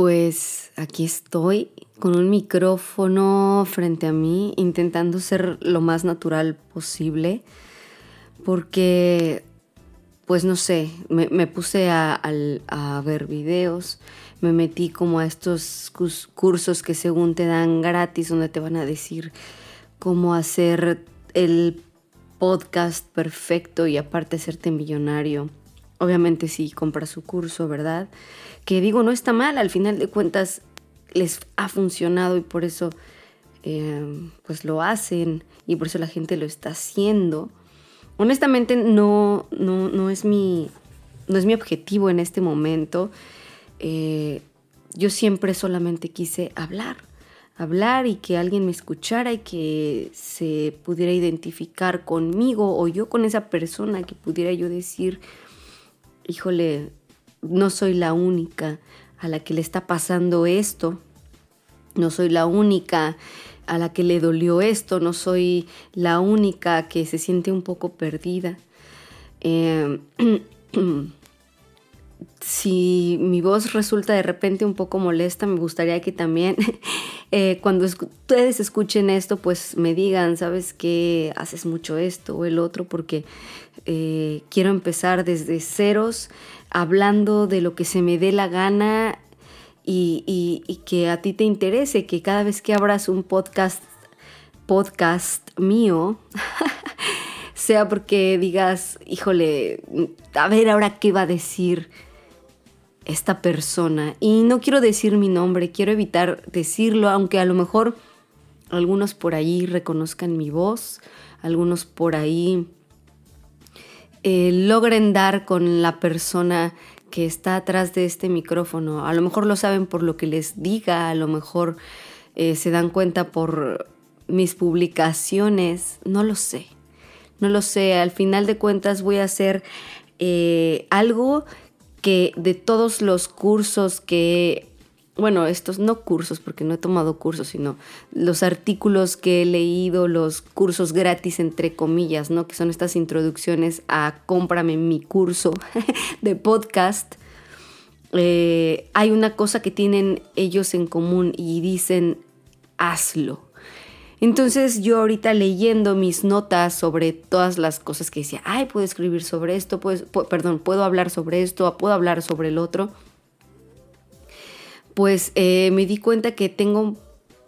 Pues aquí estoy con un micrófono frente a mí, intentando ser lo más natural posible, porque, pues no sé, me, puse a, a, ver videos, me metí como a estos cursos que según te dan gratis, donde te van a decir cómo hacer el podcast perfecto y aparte hacerte millonario. Obviamente si compras su curso, ¿verdad? Que digo, no está mal, al final de cuentas les ha funcionado y por eso eh, pues lo hacen y por eso la gente lo está haciendo. Honestamente no, no, es, mi, no es mi objetivo en este momento. Eh, yo siempre solamente quise hablar, hablar y que alguien me escuchara y que se pudiera identificar conmigo o yo con esa persona que pudiera yo decir, híjole, no soy la única a la que le está pasando esto, no soy la única a la que le dolió esto, no soy la única que se siente un poco perdida. Eh, si mi voz resulta de repente un poco molesta, me gustaría que también eh, cuando ustedes escuchen esto, pues me digan, sabes que haces mucho esto o el otro, porque eh, quiero empezar desde ceros, hablando de lo que se me dé la gana y, y que a ti te interese, que cada vez que abras un podcast, podcast mío, sea porque digas, híjole, a ver ahora qué va a decir esta persona. Y no quiero decir mi nombre, quiero evitar decirlo, aunque a lo mejor algunos por ahí reconozcan mi voz, algunos por ahí eh, logren dar con la persona que está atrás de este micrófono. A lo mejor lo saben por lo que les diga, a lo mejor eh, se dan cuenta por mis publicaciones, no lo sé. No lo sé, al final de cuentas voy a hacer eh, algo que de todos los cursos que, bueno, estos no cursos, porque no he tomado cursos, sino los artículos que he leído, los cursos gratis, entre comillas, ¿no? Que son estas introducciones a cómprame mi curso de podcast. Eh, hay una cosa que tienen ellos en común y dicen, hazlo. Entonces yo ahorita leyendo mis notas sobre todas las cosas que decía, ay, puedo escribir sobre esto, pues, perdón, puedo hablar sobre esto, puedo hablar sobre el otro, pues eh, me di cuenta que tengo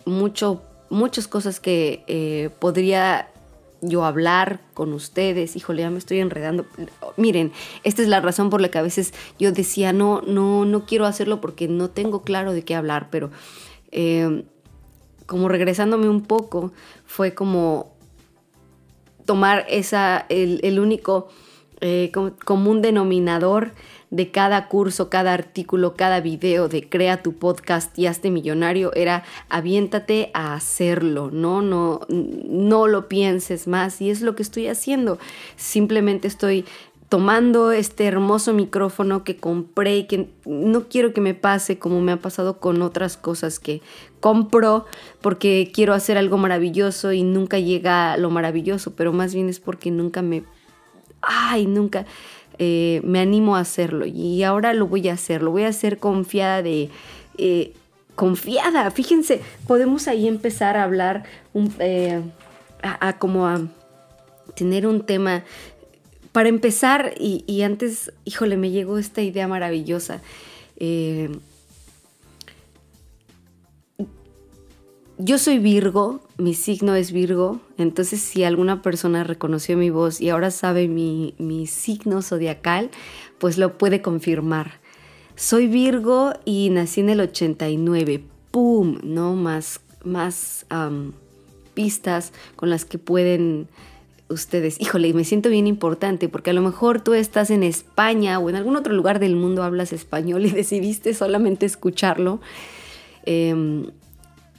mucho, muchas cosas que eh, podría yo hablar con ustedes, híjole, ya me estoy enredando. Miren, esta es la razón por la que a veces yo decía, no, no, no quiero hacerlo porque no tengo claro de qué hablar, pero eh, como regresándome un poco, fue como tomar esa, el, único eh, común denominador de cada curso, cada artículo, cada video de crea tu podcast y hazte millonario era aviéntate a hacerlo, ¿no? No, no lo pienses más y es lo que estoy haciendo. Simplemente estoy tomando este hermoso micrófono que compré que no quiero que me pase como me ha pasado con otras cosas que compro porque quiero hacer algo maravilloso y nunca llega lo maravilloso, pero más bien es porque nunca me... Ay, nunca eh, me animo a hacerlo. Y ahora lo voy a hacer, lo voy a hacer confiada de... Eh, confiada, fíjense, podemos ahí empezar a hablar un, eh, a como a tener un tema para empezar, y, antes, híjole, me llegó esta idea maravillosa. Eh, yo soy Virgo, mi signo es Virgo, entonces si alguna persona reconoció mi voz y ahora sabe mi, signo zodiacal, pues lo puede confirmar. Soy Virgo y nací en el 89. ¡Pum! ¿No? Más, más pistas con las que pueden ustedes, híjole, me siento bien importante porque a lo mejor tú estás en España o en algún otro lugar del mundo hablas español y decidiste solamente escucharlo em,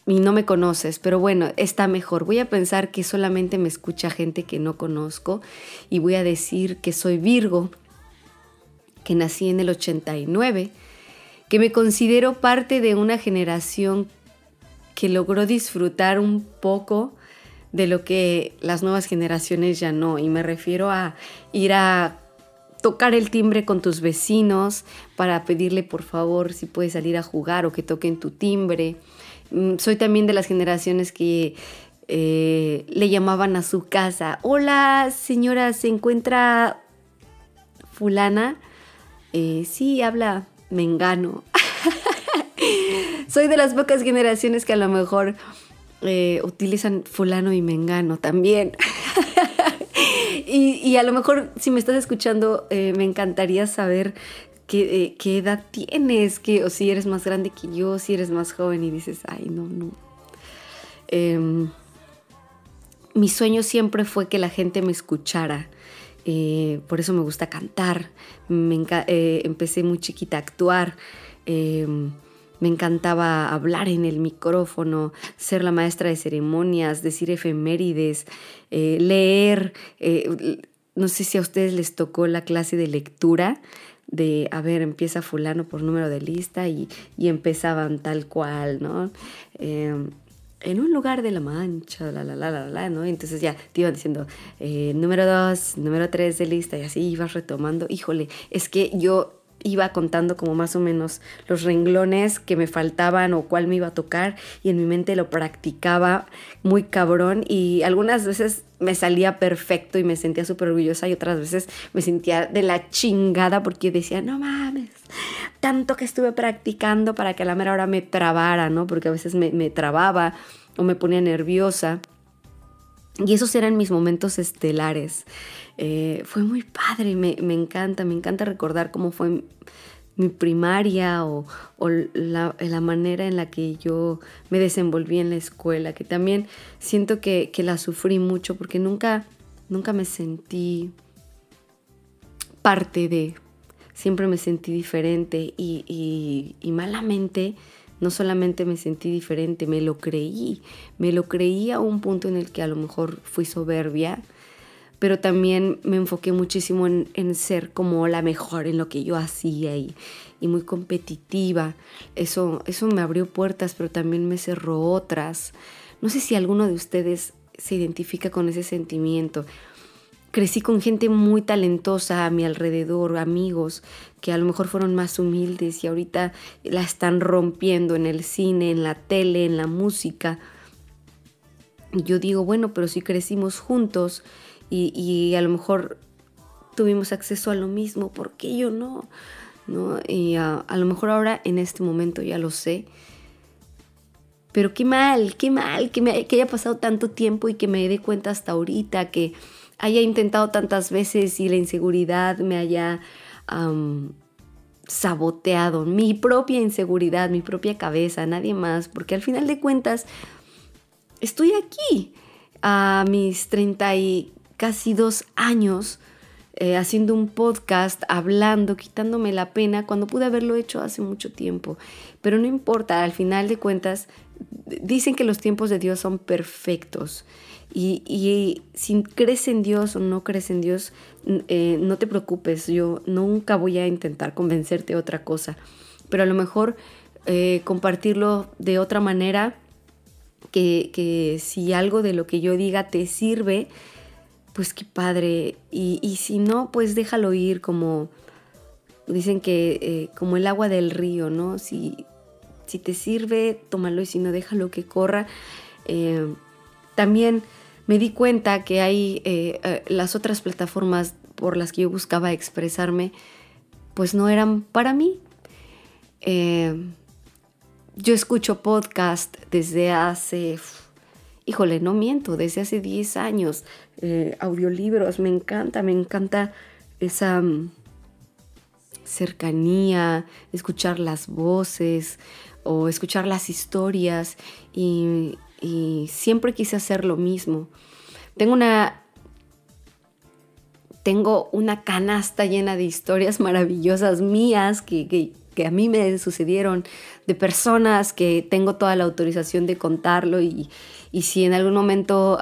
y no me conoces, pero bueno, está mejor. Voy a pensar que solamente me escucha gente que no conozco y voy a decir que soy Virgo, que nací en el 89, que me considero parte de una generación que logró disfrutar un poco de lo que las nuevas generaciones ya no. Y me refiero a ir a tocar el timbre con tus vecinos para pedirle por favor si puedes salir a jugar o que toquen tu timbre. Mm, soy también de las generaciones que eh, le llamaban a su casa, hola señora, ¿se encuentra fulana? Eh, sí, habla mengano. Soy de las pocas generaciones que a lo mejor eh, utilizan fulano y mengano también. y, a lo mejor si me estás escuchando, eh, me encantaría saber qué, qué edad tienes, que, o si eres más grande que yo, si eres más joven y dices, ay, no, no. Em, mi sueño siempre fue que la gente me escuchara. Eh, por eso me gusta cantar. Eh, empecé muy chiquita a actuar. Me encantaba hablar en el micrófono, ser la maestra de ceremonias, decir efemérides, eh, leer. no sé si a ustedes les tocó la clase de lectura de, a ver, empieza fulano por número de lista y, y empezaban tal cual, ¿no? Em, en un lugar de la mancha, la, la, la, la, la, ¿no? Entonces ya te iban diciendo, eh, número dos, número tres de lista, y así ibas retomando. Híjole, es que yo iba contando como más o menos los renglones que me faltaban o cuál me iba a tocar y en mi mente lo practicaba muy cabrón y algunas veces me salía perfecto y me sentía súper orgullosa y otras veces me sentía de la chingada porque decía, no mames, tanto que estuve practicando para que a la mera hora me trabara, ¿no? Porque a veces me, me trababa o me ponía nerviosa. Y esos eran mis momentos estelares. Eh, fue muy padre, me, encanta, me encanta recordar cómo fue mi primaria o, la, manera en la que yo me desenvolví en la escuela, que también siento que, la sufrí mucho porque nunca, nunca me sentí parte de, siempre me sentí diferente y, y malamente no solamente me sentí diferente, me lo creí, me lo creí a un punto en el que a lo mejor fui soberbia, pero también me enfoqué muchísimo en, ser como la mejor en lo que yo hacía y, muy competitiva. Eso, eso me abrió puertas, pero también me cerró otras. No sé si alguno de ustedes se identifica con ese sentimiento crecí con gente muy talentosa a mi alrededor, amigos que a lo mejor fueron más humildes y ahorita la están rompiendo en el cine, en la tele, en la música. Yo digo, bueno, pero si crecimos juntos y, a lo mejor tuvimos acceso a lo mismo, ¿por qué yo no? ¿No? Y a, lo mejor ahora en este momento ya lo sé. Pero qué mal, qué mal que, me, que haya pasado tanto tiempo y que me dé cuenta hasta ahorita que haya intentado tantas veces y la inseguridad me haya saboteado, mi propia inseguridad, mi propia cabeza, nadie más, porque al final de cuentas estoy aquí a mis 30 y casi dos años eh, haciendo un podcast, hablando, quitándome la pena, cuando pude haberlo hecho hace mucho tiempo. Pero no importa, al final de cuentas, dicen que los tiempos de Dios son perfectos. Y, si crees en Dios o no crees en Dios, eh, no te preocupes, yo nunca voy a intentar convencerte de otra cosa, pero a lo mejor eh, compartirlo de otra manera, que, si algo de lo que yo diga te sirve, pues qué padre, y, si no, pues déjalo ir como, dicen que eh, como el agua del río, ¿no? Si, si te sirve, tómalo y si no, déjalo que corra. también me di cuenta que hay eh, eh, las otras plataformas por las que yo buscaba expresarme, pues no eran para mí. Eh, yo escucho podcast desde hace, híjole, no miento, desde hace 10 años, audiolibros, me encanta, me encanta esa mm, cercanía, escuchar las voces o escuchar las historias y, y siempre quise hacer lo mismo. Tengo una tengo una canasta llena de historias maravillosas mías que, a mí me sucedieron, de personas que tengo toda la autorización de contarlo y, si en algún momento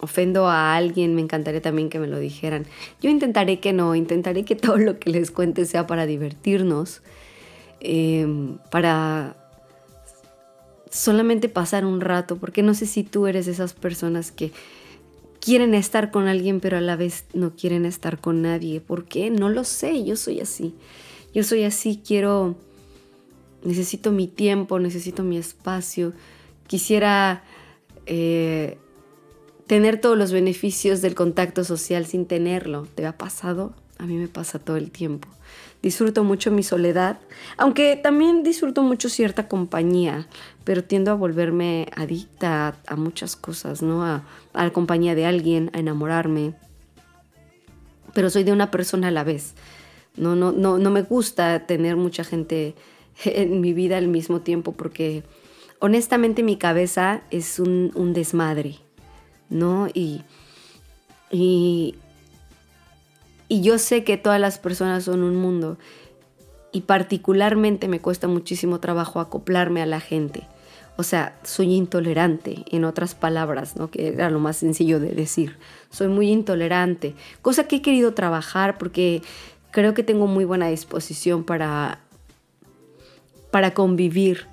ofendo a alguien, me encantaría también que me lo dijeran. Yo intentaré que no, intentaré que todo lo que les cuente sea para divertirnos, em, para solamente pasar un rato, porque no sé si tú eres esas personas que quieren estar con alguien, pero a la vez no quieren estar con nadie. ¿Por qué? No lo sé, yo soy así. Yo soy así, quiero, necesito mi tiempo, necesito mi espacio. Quisiera eh, tener todos los beneficios del contacto social sin tenerlo. ¿Te ha pasado? A mí me pasa todo el tiempo. Disfruto mucho mi soledad, aunque también disfruto mucho cierta compañía, pero tiendo a volverme adicta a, muchas cosas, ¿no? A, la compañía de alguien, a enamorarme. Pero soy de una persona a la vez. No, no, no, no me gusta tener mucha gente en mi vida al mismo tiempo porque honestamente mi cabeza es un, un desmadre. ¿no? Y, y, yo sé que todas las personas son un mundo y particularmente me cuesta muchísimo trabajo acoplarme a la gente. O sea, soy intolerante, en otras palabras, ¿no? que era lo más sencillo de decir. Soy muy intolerante, cosa que he querido trabajar porque creo que tengo muy buena disposición para, para convivir.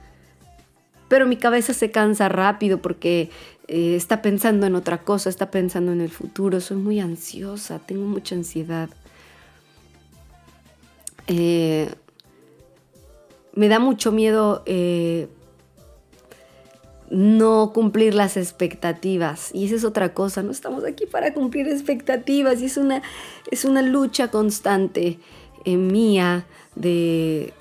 Pero mi cabeza se cansa rápido porque eh, está pensando en otra cosa, está pensando en el futuro. Soy muy ansiosa, tengo mucha ansiedad. Eh, me da mucho miedo eh, no cumplir las expectativas. Y esa es otra cosa, no estamos aquí para cumplir expectativas. Y es una, es una lucha constante mía de,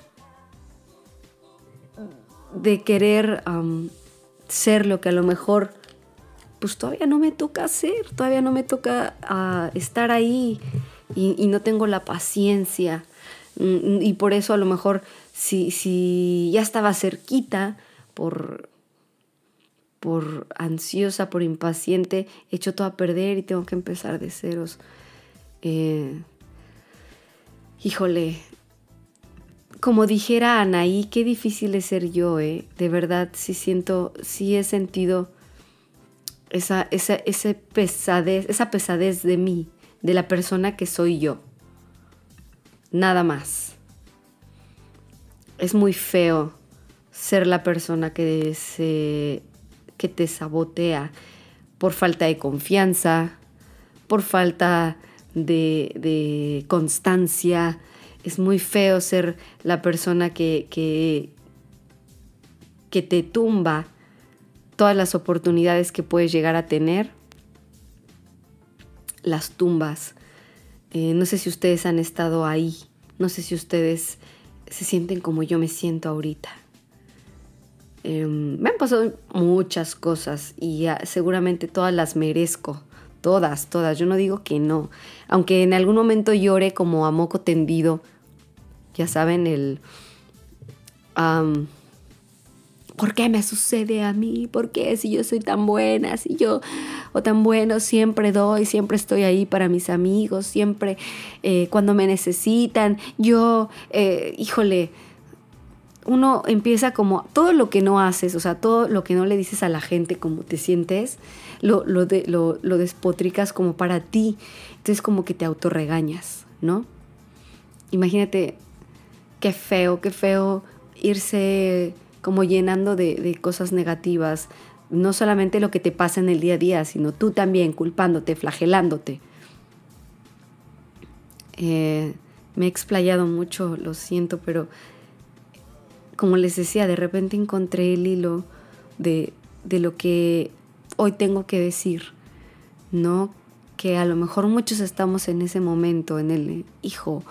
de querer ser lo que a lo mejor pues todavía no me toca hacer, todavía no me toca ah, estar ahí y, no tengo la paciencia. Mm, y por eso a lo mejor si, si ya estaba cerquita por, por ansiosa, por impaciente, he hecho todo a perder y tengo que empezar de ceros. Eh, híjole, como dijera Anaí, qué difícil es ser yo, eh. De verdad, sí siento, sí he sentido esa, esa, pesadez, esa pesadez de mí, de la persona que soy yo. Nada más. Es muy feo ser la persona que, se, que te sabotea por falta de confianza, por falta de, constancia. Es muy feo ser la persona que, que, que te tumba todas las oportunidades que puedes llegar a tener, las tumbas. Eh, no sé si ustedes han estado ahí, no sé si ustedes se sienten como yo me siento ahorita. Em, me han pasado muchas cosas y seguramente todas las merezco. Todas, todas. Yo no digo que no. Aunque en algún momento llore como a moco tendido. Ya saben, el... ¿por qué me sucede a mí? ¿Por qué si yo soy tan buena, si yo o tan bueno siempre doy, siempre estoy ahí para mis amigos, siempre eh, cuando me necesitan, yo, eh, híjole, uno empieza como todo lo que no haces, o sea, todo lo que no le dices a la gente como te sientes, lo, lo, lo despotricas como para ti, entonces como que te autorregañas, ¿no? Imagínate qué feo, qué feo irse como llenando de, cosas negativas, no solamente lo que te pasa en el día a día, sino tú también culpándote, flagelándote. Eh, me he explayado mucho, lo siento, pero como les decía, de repente encontré el hilo de, de lo que hoy tengo que decir, ¿no? Que a lo mejor muchos estamos en ese momento, en el hijo,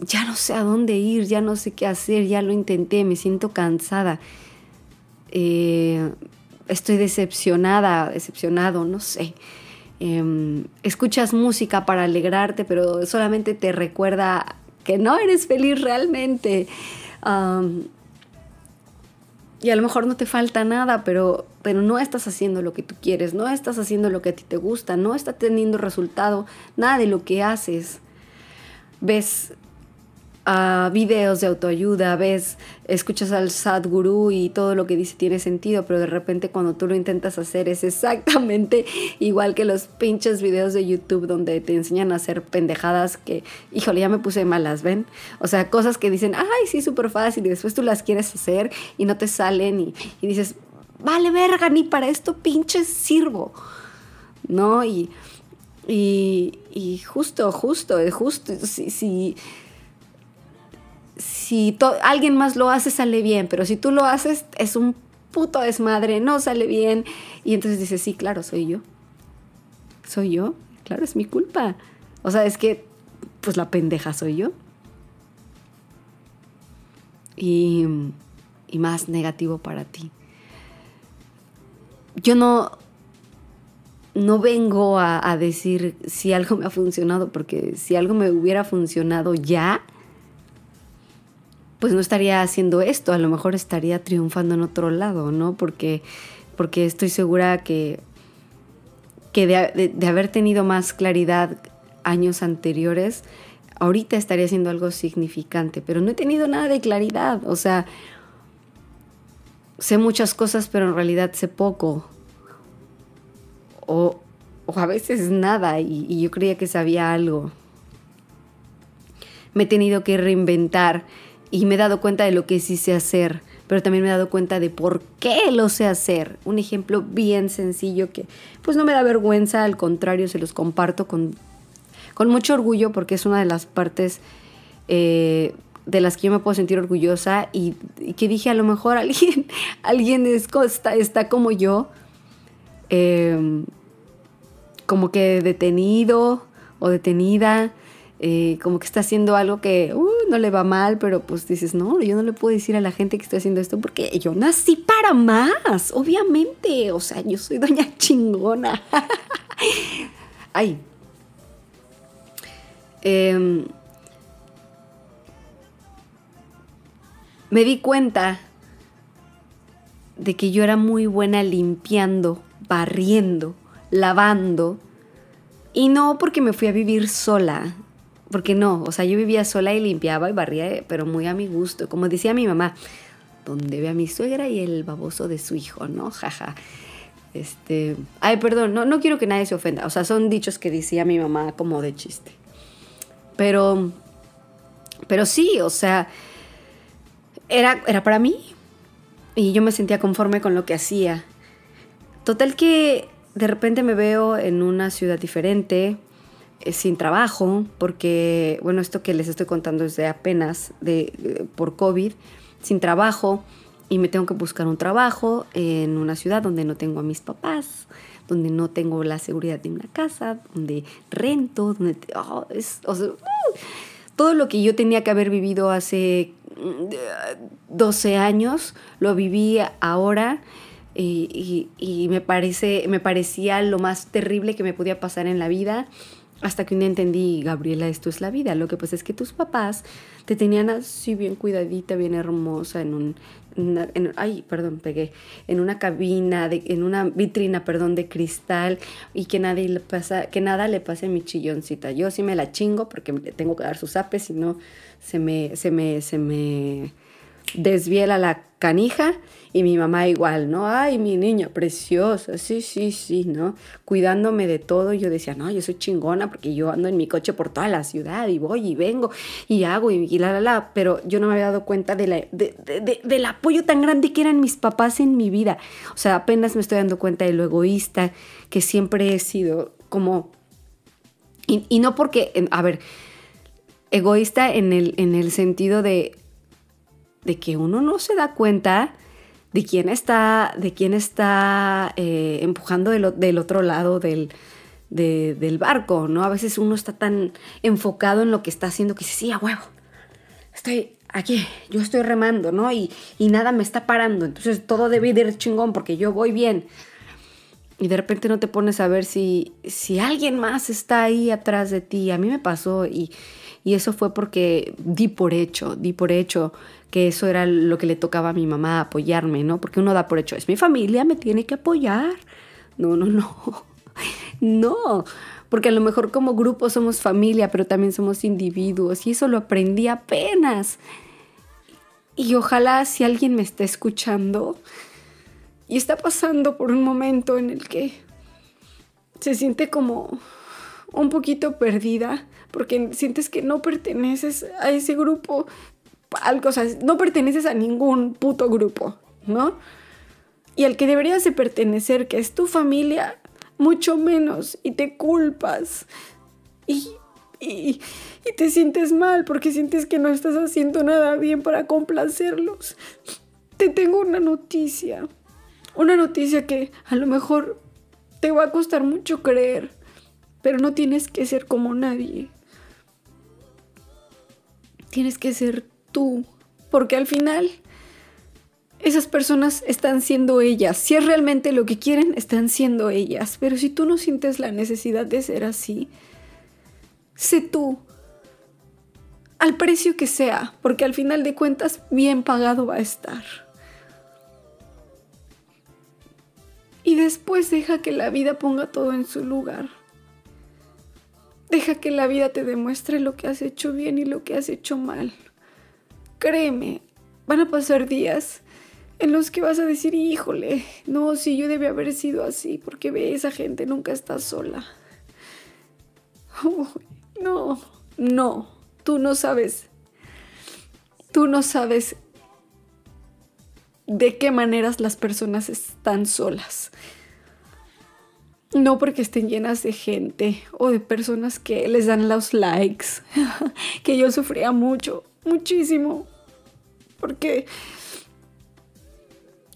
ya no sé a dónde ir, ya no sé qué hacer, ya lo intenté, me siento cansada, eh, estoy decepcionada, decepcionado, no sé. Em, escuchas música para alegrarte, pero solamente te recuerda que no eres feliz realmente. y a lo mejor no te falta nada, pero, pero no estás haciendo lo que tú quieres, no estás haciendo lo que a ti te gusta, no está teniendo resultado nada de lo que haces. Ves videos de autoayuda, ves, escuchas al Sadhguru y todo lo que dice tiene sentido, pero de repente cuando tú lo intentas hacer es exactamente igual que los pinches videos de YouTube donde te enseñan a hacer pendejadas que, híjole, ya me puse malas, ¿ven? O sea, cosas que dicen, ay, sí, súper fácil y después tú las quieres hacer y no te salen y, y dices, vale verga, ni para esto pinches sirvo. ¿no? Y, y, y justo, justo, justo, si, si, si alguien más lo hace, sale bien, pero si tú lo haces, es un puto desmadre, no sale bien. Y entonces dices, sí, claro, soy yo. Soy yo, claro, es mi culpa. O sea, es que, pues la pendeja soy yo. Y, y más negativo para ti. Yo no, no vengo a, decir si algo me ha funcionado, porque si algo me hubiera funcionado ya, pues no estaría haciendo esto, a lo mejor estaría triunfando en otro lado, ¿no? Porque, porque estoy segura que, que de, haber tenido más claridad años anteriores, ahorita estaría haciendo algo significante, pero no he tenido nada de claridad, o sea, sé muchas cosas, pero en realidad sé poco. O, o a veces nada, y, y yo creía que sabía algo. Me he tenido que reinventar y me he dado cuenta de lo que sí sé hacer, pero también me he dado cuenta de por qué lo sé hacer. Un ejemplo bien sencillo que pues no me da vergüenza, al contrario, se los comparto con, con mucho orgullo porque es una de las partes eh, de las que yo me puedo sentir orgullosa y, que dije a lo mejor alguien, alguien está, está como yo, em, como que detenido o detenida eh, como que está haciendo algo que uh, no le va mal, pero pues dices, no, yo no le puedo decir a la gente que estoy haciendo esto porque yo nací para más, obviamente. O sea, yo soy doña chingona. Ay. Em, me di cuenta de que yo era muy buena limpiando, barriendo, lavando. Y no porque me fui a vivir sola, porque no, o sea, yo vivía sola y limpiaba y barría, pero muy a mi gusto. Como decía mi mamá, donde ve a mi suegra y el baboso de su hijo, ¿no? Jaja. Este, ay, perdón, no, no quiero que nadie se ofenda. O sea, son dichos que decía mi mamá como de chiste. Pero, pero sí, o sea, era, era para mí. Y yo me sentía conforme con lo que hacía. Total que de repente me veo en una ciudad diferente, sin trabajo, porque, bueno, esto que les estoy contando es de apenas de, por COVID, sin trabajo, y me tengo que buscar un trabajo en una ciudad donde no tengo a mis papás, donde no tengo la seguridad de una casa, donde rento, donde... Oh, uh, todo lo que yo tenía que haber vivido hace 12 mm, años, lo viví ahora. Y, y, me, parece, me parecía lo más terrible que me podía pasar en la vida hasta que un día entendí, Gabriela, esto es la vida. Lo que pasa es que tus papás te tenían así bien cuidadita, bien hermosa, en un... ay, perdón, pegué. En una cabina, de, en una vitrina, perdón, de cristal y que, nadie le pasa, que nada le pase a mi chilloncita. Yo sí me la chingo porque tengo que dar sus apes, si no se me, se me, se me desviela la canija y mi mamá igual, ¿no? Ay, mi niña preciosa, sí, sí, sí, ¿no? Cuidándome de todo. Yo decía, no, yo soy chingona porque yo ando en mi coche por toda la ciudad y voy y vengo y hago y, la, la, la. Pero yo no me había dado cuenta de la, del apoyo tan grande que eran mis papás en mi vida. O sea, apenas me estoy dando cuenta de lo egoísta que siempre he sido, como... Y, y no porque, a ver, egoísta en el, en el sentido de de que uno no se da cuenta de quién está, de quién está eh, empujando del, otro lado del, del barco, ¿no? A veces uno está tan enfocado en lo que está haciendo que dice, sí, a huevo, estoy aquí, yo estoy remando, ¿no? Y, y nada me está parando, entonces todo debe ir chingón porque yo voy bien. Y de repente no te pones a ver si, si alguien más está ahí atrás de ti. A mí me pasó y, y eso fue porque di por hecho, di por hecho que eso era lo que le tocaba a mi mamá, apoyarme, ¿no? Porque uno da por hecho, es mi familia, me tiene que apoyar. No, no, no. No, porque a lo mejor como grupo somos familia, pero también somos individuos y eso lo aprendí apenas. Y ojalá si alguien me está escuchando y está pasando por un momento en el que se siente como un poquito perdida, porque sientes que no perteneces a ese grupo, algo, o sea, no perteneces a ningún puto grupo, ¿no? Y al que deberías de pertenecer, que es tu familia, mucho menos y te culpas. Y, y, y, te sientes mal porque sientes que no estás haciendo nada bien para complacerlos. Te tengo una noticia. Una noticia que a lo mejor te va a costar mucho creer, pero no tienes que ser como nadie. Tienes que ser tú, porque al final esas personas están siendo ellas. Si es realmente lo que quieren, están siendo ellas. Pero si tú no sientes la necesidad de ser así, sé tú. Al precio que sea, porque al final de cuentas bien pagado va a estar. Y después deja que la vida ponga todo en su lugar. Deja que la vida te demuestre lo que has hecho bien y lo que has hecho mal. Créeme, van a pasar días en los que vas a decir, híjole, no, si yo debí haber sido así, porque ve, esa gente nunca está sola. no, no, tú no sabes. Tú no sabes de qué maneras las personas están solas. No porque estén llenas de gente o de personas que les dan los likes, que yo sufría mucho, muchísimo, porque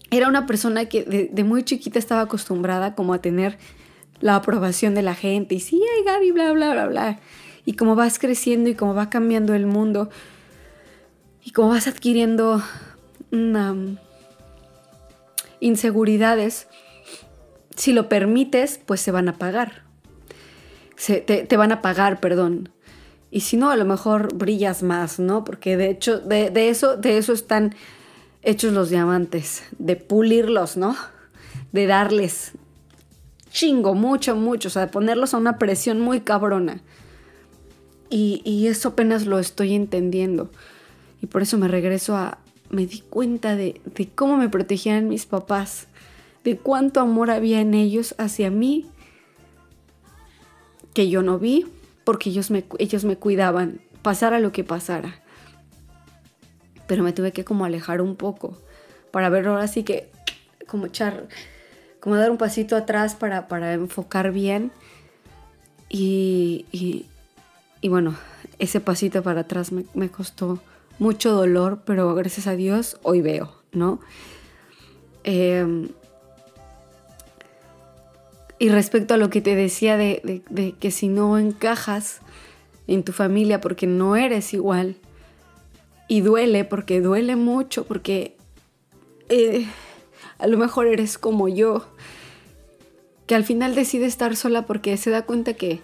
era una persona que de, muy chiquita estaba acostumbrada como a tener la aprobación de la gente y sí, ay Gaby, bla, bla, bla, bla. Y como vas creciendo y como va cambiando el mundo y como vas adquiriendo inseguridades, si lo permites, pues se van a pagar. te, van a pagar, perdón. Y si no, a lo mejor brillas más, ¿no? Porque de hecho, de, de eso, de eso están hechos los diamantes, de pulirlos, ¿no? De darles chingo, mucho, mucho, o sea, de ponerlos a una presión muy cabrona. Y, eso apenas lo estoy entendiendo. Y por eso me regreso a, me di cuenta de, de cómo me protegían mis papás, de cuánto amor había en ellos hacia mí, que yo no vi, porque ellos me, ellos me cuidaban, pasara lo que pasara pero me tuve que como alejar un poco para ver ahora sí que como echar, como dar un pasito atrás para, para enfocar bien y, y, bueno, ese pasito para atrás me, me, costó mucho dolor, pero gracias a Dios hoy veo, ¿no? Em, y respecto a lo que te decía de, que si no encajas en tu familia porque no eres igual, y duele porque duele mucho, porque eh, a lo mejor eres como yo, que al final decide estar sola porque se da cuenta que,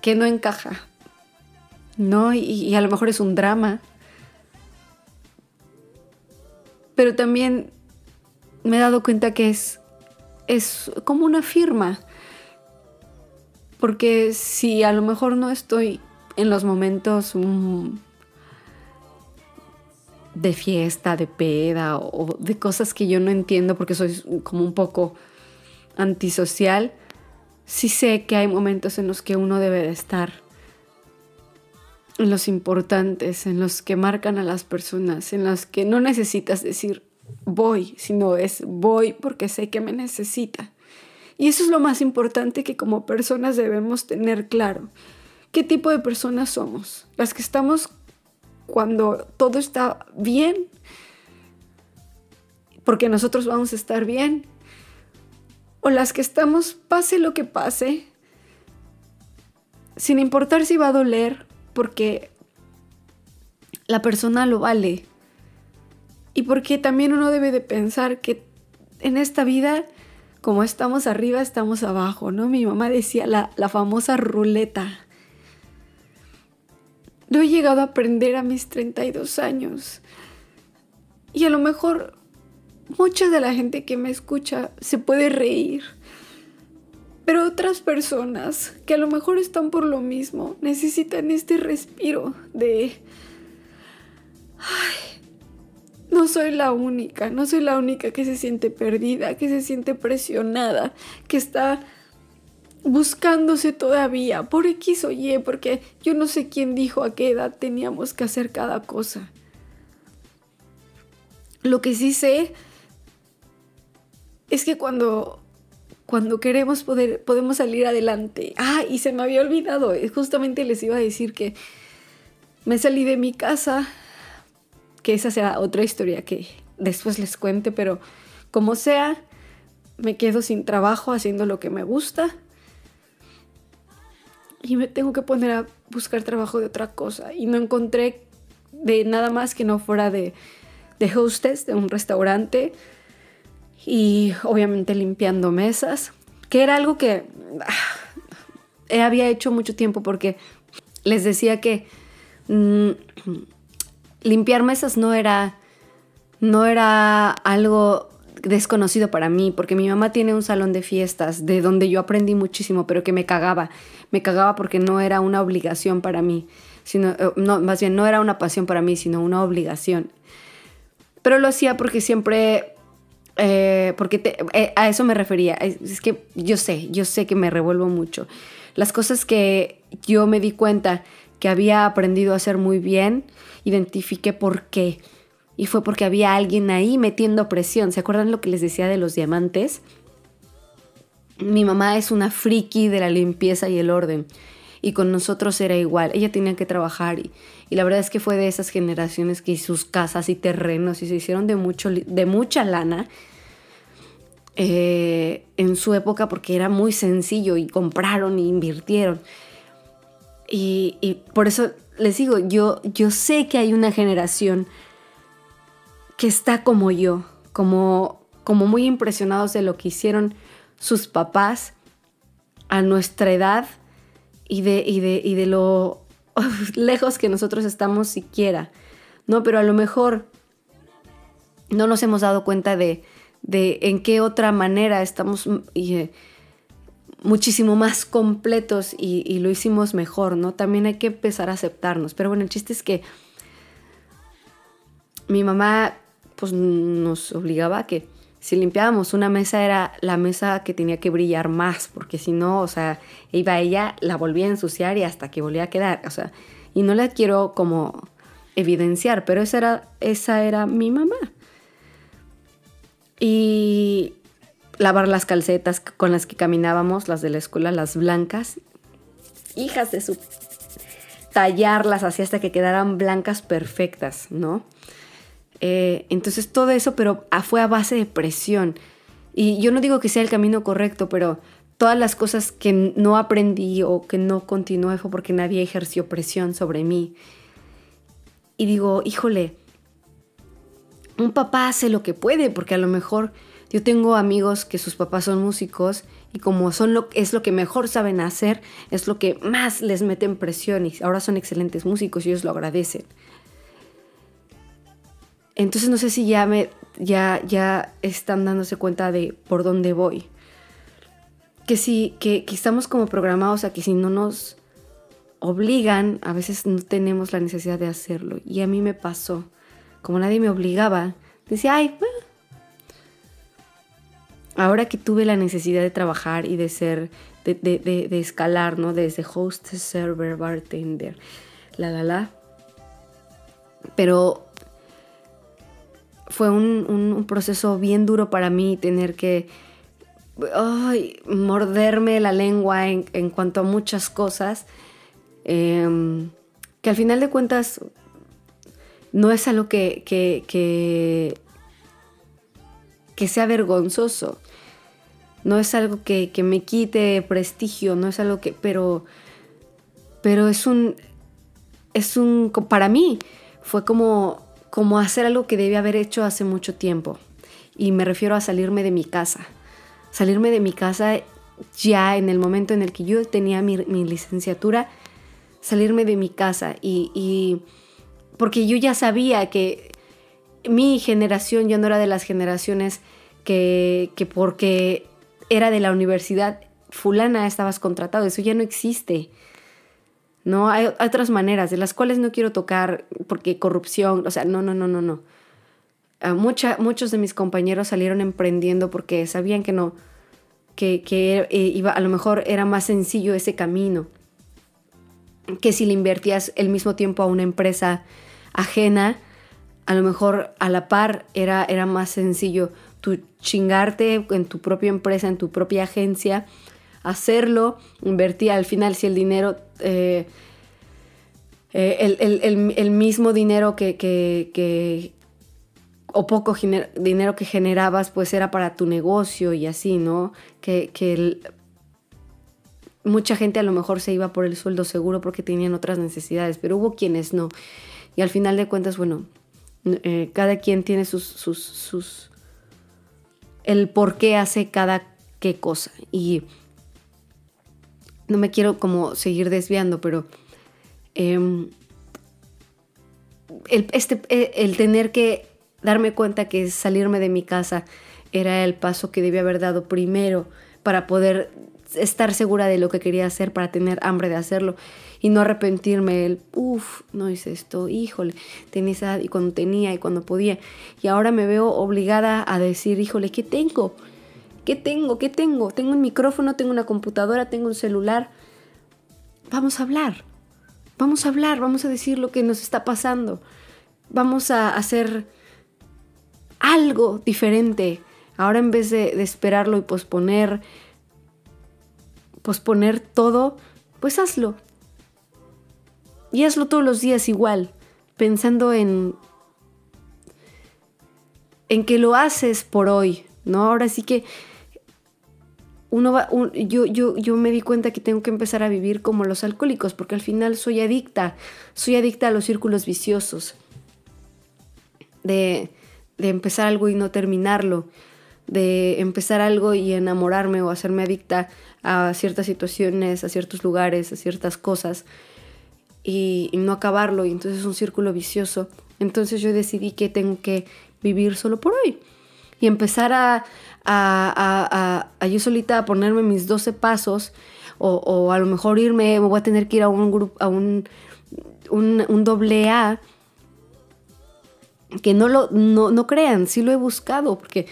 que no encaja, ¿no? Y, a lo mejor es un drama. Pero también me he dado cuenta que es, es como una firma. Porque si a lo mejor no estoy en los momentos de fiesta, de peda o de cosas que yo no entiendo porque soy como un poco antisocial, sí sé que hay momentos en los que uno debe de estar, en los importantes, en los que marcan a las personas, en los que no necesitas decir voy, sino es voy porque sé que me necesita. Y eso es lo más importante que como personas debemos tener claro. ¿Qué tipo de personas somos? Las que estamos cuando todo está bien, porque nosotros vamos a estar bien, o las que estamos, pase lo que pase, sin importar si va a doler, porque la persona lo vale. Y porque también uno debe de pensar que en esta vida, como estamos arriba, estamos abajo, ¿no? Mi mamá decía la, la famosa ruleta. Lo he llegado a aprender a mis 32 años. Y a lo mejor mucha de la gente que me escucha se puede reír. Pero otras personas que a lo mejor están por lo mismo necesitan este respiro de... Ay, no soy la única, no soy la única que se siente perdida, que se siente presionada, que está buscándose todavía por X o Y, porque yo no sé quién dijo a qué edad teníamos que hacer cada cosa. Lo que sí sé es que cuando cuando queremos poder, podemos salir adelante. Ah, y se me había olvidado, justamente les iba a decir que me salí de mi casa, que esa será otra historia que después les cuente, pero como sea, me quedo sin trabajo haciendo lo que me gusta y me tengo que poner a buscar trabajo de otra cosa. Y no encontré de nada más que no fuera de, de hostess de un restaurante y obviamente limpiando mesas, que era algo que ah, había hecho mucho tiempo porque les decía que mm, limpiar mesas no era, no era algo desconocido para mí, porque mi mamá tiene un salón de fiestas de donde yo aprendí muchísimo, pero que me cagaba. Me cagaba porque no era una obligación para mí, sino, eh, no, más bien no era una pasión para mí, sino una obligación. Pero lo hacía porque siempre eh, porque eh, a eso me refería. Es, que yo sé, yo sé que me revuelvo mucho. Las cosas que yo me di cuenta que había aprendido a hacer muy bien, identifiqué por qué. Y fue porque había alguien ahí metiendo presión. ¿Se acuerdan lo que les decía de los diamantes? Mi mamá es una friki de la limpieza y el orden. Y con nosotros era igual. Ella tenía que trabajar y, y la verdad es que fue de esas generaciones que sus casas y terrenos se hicieron de, mucho, de mucha lana eh, en su época porque era muy sencillo y compraron y invirtieron. Y, por eso les digo, yo, yo sé que hay una generación que está como yo, como, como muy impresionados de lo que hicieron sus papás a nuestra edad y de, y de, y de lo lejos que nosotros estamos siquiera, ¿no? Pero a lo mejor no nos hemos dado cuenta de, de en qué otra manera estamos eh, muchísimo más completos y, lo hicimos mejor, ¿no? También hay que empezar a aceptarnos. Pero bueno, el chiste es que mi mamá pues nos obligaba a que si limpiábamos una mesa era la mesa que tenía que brillar más, porque si no, o sea, iba ella, la volvía a ensuciar y hasta que volvía a quedar, o sea, y no la quiero como evidenciar, pero esa era, esa era mi mamá. Y lavar las calcetas con las que caminábamos, las de la escuela, las blancas, hijas de su... tallarlas así hasta que quedaran blancas perfectas, ¿no? Eh, entonces todo eso, pero fue a base de presión. Y yo no digo que sea el camino correcto, pero todas las cosas que no aprendí o que no continué fue porque nadie ejerció presión sobre mí. Y digo, híjole, un papá hace lo que puede, porque a lo mejor yo tengo amigos que sus papás son músicos y como son lo, es lo que mejor saben hacer, es lo que más les meten presión y ahora son excelentes músicos y ellos lo agradecen. Entonces no sé si ya me ya ya están dándose cuenta de por dónde voy. Que sí, que, estamos como programados a que si no nos obligan, a veces no tenemos la necesidad de hacerlo. Y a mí me pasó. Como nadie me obligaba, decía, ay, bueno. Ahora que tuve la necesidad de trabajar y de ser, de, de, de, escalar, ¿no? Desde host, server, bartender, la, la, la. Pero fue un, proceso bien duro para mí tener que morderme la lengua en, cuanto a muchas cosas, em, que al final de cuentas no es algo que, que, que, sea vergonzoso, no es algo que, que, me quite prestigio, no es algo que, pero, pero es un, es un, para mí fue como como hacer algo que debía haber hecho hace mucho tiempo. Y me refiero a salirme de mi casa. Salirme de mi casa ya en el momento en el que yo tenía mi, licenciatura, salirme de mi casa. Y, porque yo ya sabía que mi generación ya no era de las generaciones que, que porque era de la universidad fulana estabas contratado. Eso ya no existe. ¿no? Hay otras maneras de las cuales no quiero tocar porque corrupción, o sea, no, no, no, no, no. Ah, muchos de mis compañeros salieron emprendiendo porque sabían que no, que, que eh, iba, a lo mejor era más sencillo ese camino, que si le invertías el mismo tiempo a una empresa ajena, a lo mejor a la par era, era más sencillo tu chingarte en tu propia empresa, en tu propia agencia, hacerlo, invertir al final si el dinero, eh, eh, el, mismo dinero que, o poco dinero que generabas, pues era para tu negocio y así, ¿no? Que, mucha gente a lo mejor se iba por el sueldo seguro porque tenían otras necesidades, pero hubo quienes no. Y al final de cuentas, bueno, eh, cada quien tiene sus, sus, el por qué hace cada qué cosa. Y no me quiero como seguir desviando, pero em, el, este, eh, el tener que darme cuenta que salirme de mi casa era el paso que debía haber dado primero para poder estar segura de lo que quería hacer, para tener hambre de hacerlo y no arrepentirme el, uff, no hice esto, híjole, tenía esa y cuando tenía y cuando podía. Y ahora me veo obligada a decir, híjole, ¿qué tengo? ¿Qué tengo? ¿Qué tengo? Tengo un micrófono, tengo una computadora, tengo un celular. Vamos a hablar. Vamos a hablar, vamos a decir lo que nos está pasando. Vamos a hacer algo diferente. Ahora en vez de, de esperarlo y posponer, posponer todo, pues hazlo. Y hazlo todos los días igual, pensando en en que lo haces por hoy, ¿no? Ahora sí que uno va, yo, yo, yo me di cuenta que tengo que empezar a vivir como los alcohólicos, porque al final soy adicta, soy adicta a los círculos viciosos, de, de empezar algo y no terminarlo, de empezar algo y enamorarme o hacerme adicta a ciertas situaciones, a ciertos lugares, a ciertas cosas y, no acabarlo y entonces es un círculo vicioso. Entonces yo decidí que tengo que vivir solo por hoy y empezar a, a, yo solita a ponerme mis 12 pasos o, a lo mejor irme, me voy a tener que ir a un grupo, a un, un, doble A que no lo no, no, crean, sí lo he buscado porque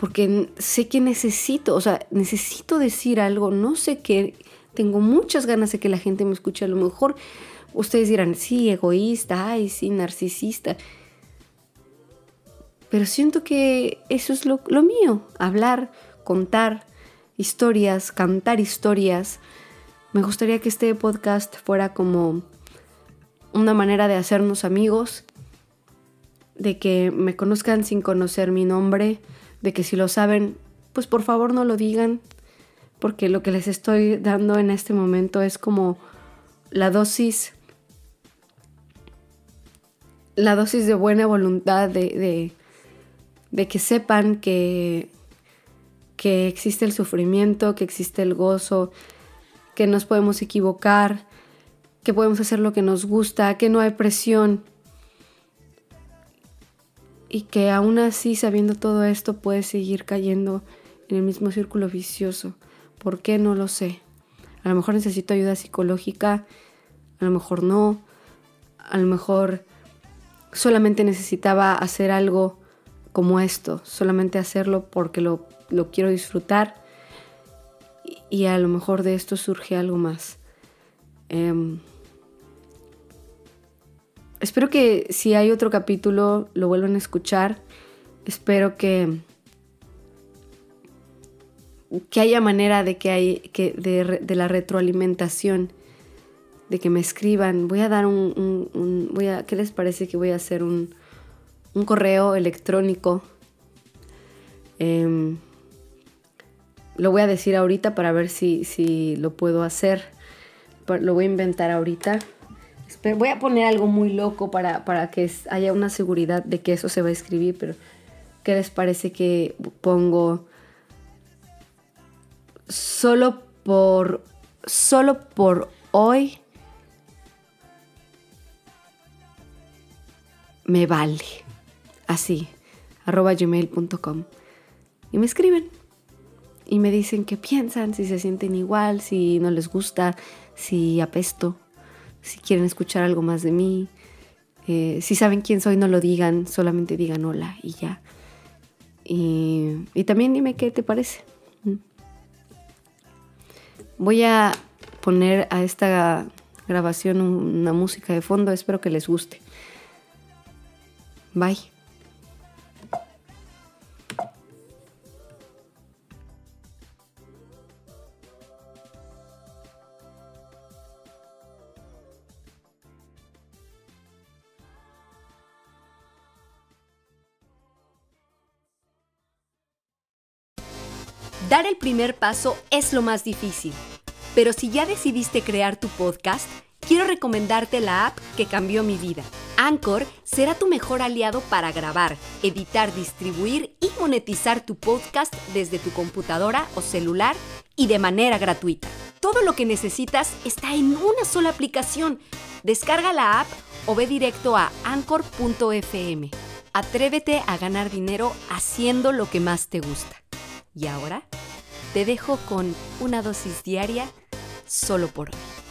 porque sé que necesito, o sea, necesito decir algo, no sé qué, tengo muchas ganas de que la gente me escuche. A lo mejor ustedes dirán, sí, egoísta, ay, sí, narcisista. Pero siento que eso es lo, lo mío, hablar, contar historias, cantar historias. Me gustaría que este podcast fuera como una manera de hacernos amigos, de que me conozcan sin conocer mi nombre, de que si lo saben, pues por favor no lo digan, porque lo que les estoy dando en este momento es como la dosis, la dosis de buena voluntad, de, que sepan que, que existe el sufrimiento, que existe el gozo, que nos podemos equivocar, que podemos hacer lo que nos gusta, que no hay presión. Y que aún así, sabiendo todo esto, puedes seguir cayendo en el mismo círculo vicioso. ¿Por qué? No lo sé. A lo mejor necesito ayuda psicológica, a lo mejor no, a lo mejor solamente necesitaba hacer algo como esto, solamente hacerlo porque lo, quiero disfrutar y, a lo mejor de esto surge algo más. Em, espero que si hay otro capítulo lo vuelvan a escuchar. Espero que que haya manera de que hay de, la retroalimentación de que me escriban. Voy a dar un, voy a qué les parece que voy a hacer un, un correo electrónico em, lo voy a decir ahorita para ver si, si lo puedo hacer. Lo voy a inventar ahorita voy a poner algo muy loco para, para que haya una seguridad de que eso se va a escribir pero qué les parece que pongo solo por, solo por hoy me vale. Así, arroba gmail.com. Y me escriben. Y me dicen qué piensan, si se sienten igual, si no les gusta, si apesto, si quieren escuchar algo más de mí. Eh, si saben quién soy, no lo digan, solamente digan hola y ya. Y, y también dime qué te parece. Voy a poner a esta grabación una música de fondo, espero que les guste. Bye. Dar el primer paso es lo más difícil, pero si ya decidiste crear tu podcast, quiero recomendarte la app que cambió mi vida. Anchor será tu mejor aliado para grabar, editar, distribuir y monetizar tu podcast desde tu computadora o celular y de manera gratuita. Todo lo que necesitas está en una sola aplicación. Descarga la app o ve directo a anchor.fm. Atrévete a ganar dinero haciendo lo que más te gusta. Y ahora te dejo con una dosis diaria solo por hoy.